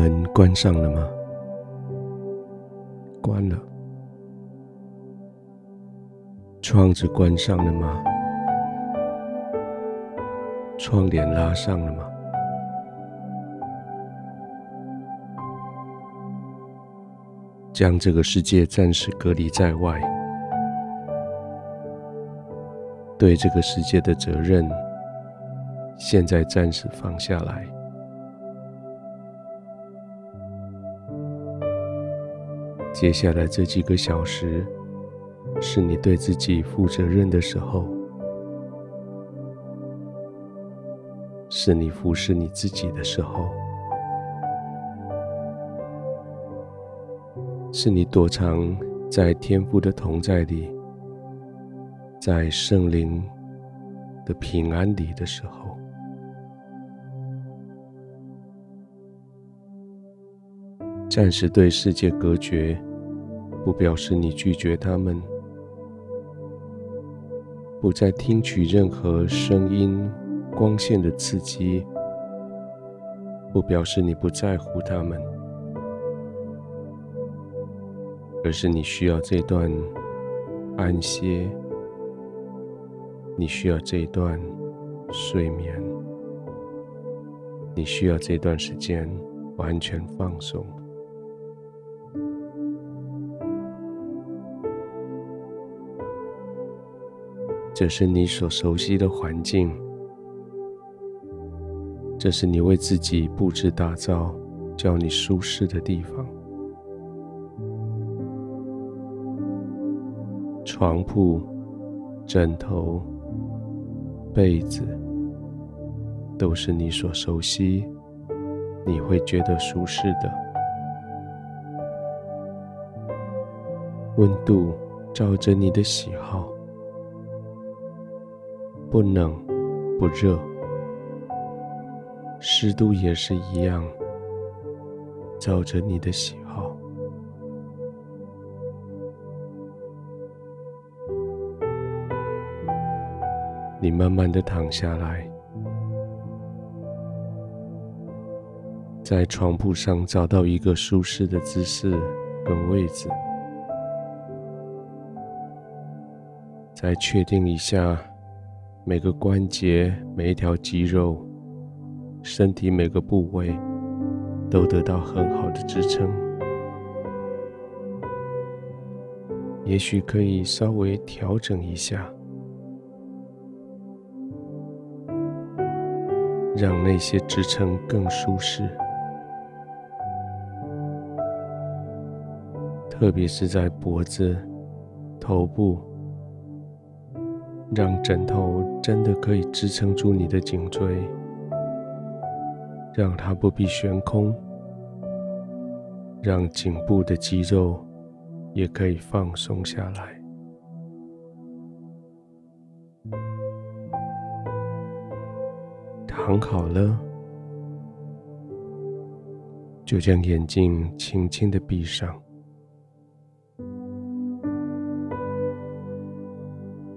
门关上了吗？关了。窗子关上了吗？窗帘拉上了吗？将这个世界暂时隔离在外，对这个世界的责任，现在暂时放下来。接下来这几个小时，是你对自己负责任的时候，是你服侍你自己的时候，是你躲藏在天父的同在里，在圣灵的平安里的时候。暂时对世界隔绝，不表示你拒绝他们；不再听取任何声音、光线的刺激，不表示你不在乎他们，而是你需要这段安歇，你需要这段睡眠，你需要这段时间完全放松。这是你所熟悉的环境，这是你为自己布置打造、叫你舒适的地方。床铺、枕头、被子，都是你所熟悉、你会觉得舒适的。温度照着你的喜好。不冷，不热，湿度也是一样，照着你的喜好。你慢慢的躺下来，在床铺上找到一个舒适的姿势跟位置，再确定一下。每个关节、每一条肌肉、身体每个部位都得到很好的支撑。也许可以稍微调整一下，让那些支撑更舒适，特别是在脖子、头部。让枕头真的可以支撑住你的颈椎，让它不必悬空，让颈部的肌肉也可以放松下来。躺好了，就将眼睛轻轻的闭上。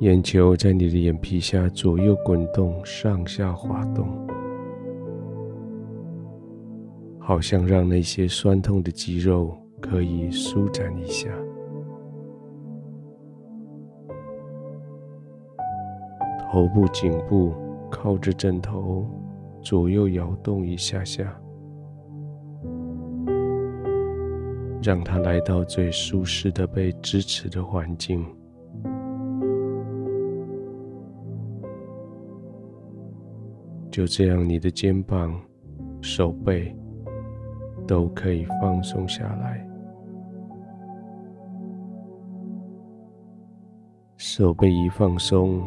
眼球在你的眼皮下左右滚动，上下滑动，好像让那些酸痛的肌肉可以舒展一下。头部、颈部靠着枕头，左右摇动一下下，让它来到最舒适的被支持的环境。就这样，你的肩膀、手背都可以放松下来。手背一放松，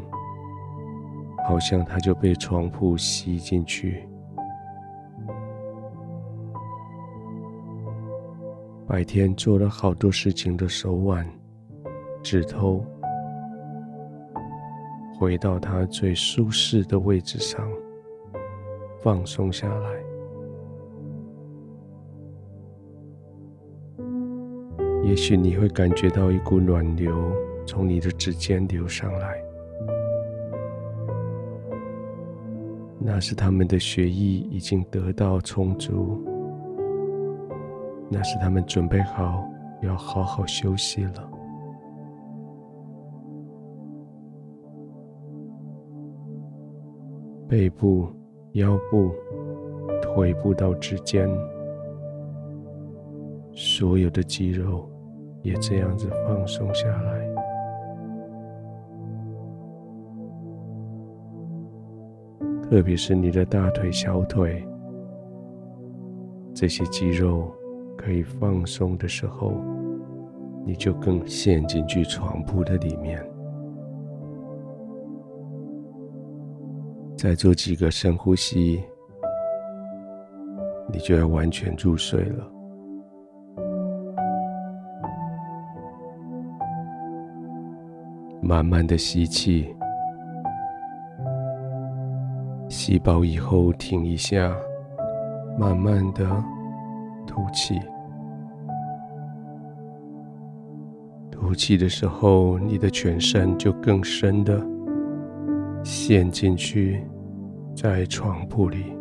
好像它就被床铺吸进去。白天做了好多事情的手腕、指头，回到它最舒适的位置上。放松下来，也许你会感觉到一股暖流从你的指尖流上来，那是他们的血液已经得到充足，那是他们准备好要好好休息了。背部、腰部、腿部到指尖，所有的肌肉也这样子放松下来。特别是你的大腿、小腿，这些肌肉可以放松的时候，你就更陷进去床铺的里面。再做几个深呼吸，你就要完全入睡了。慢慢的吸气。吸饱以后停一下，慢慢的吐气。吐气的时候，你的全身就更深的陷进去，在床铺里。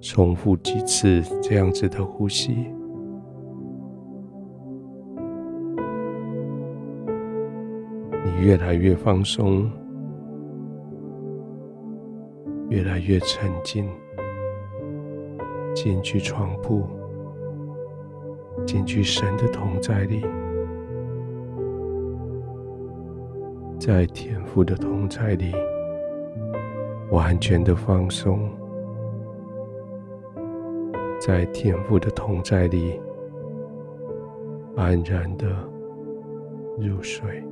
重复几次这样子的呼吸。你越来越放松，越来越沉浸，进去床铺，进去神的同在里，在天父的同在里，完全的放松，在天父的同在里，安然的入睡。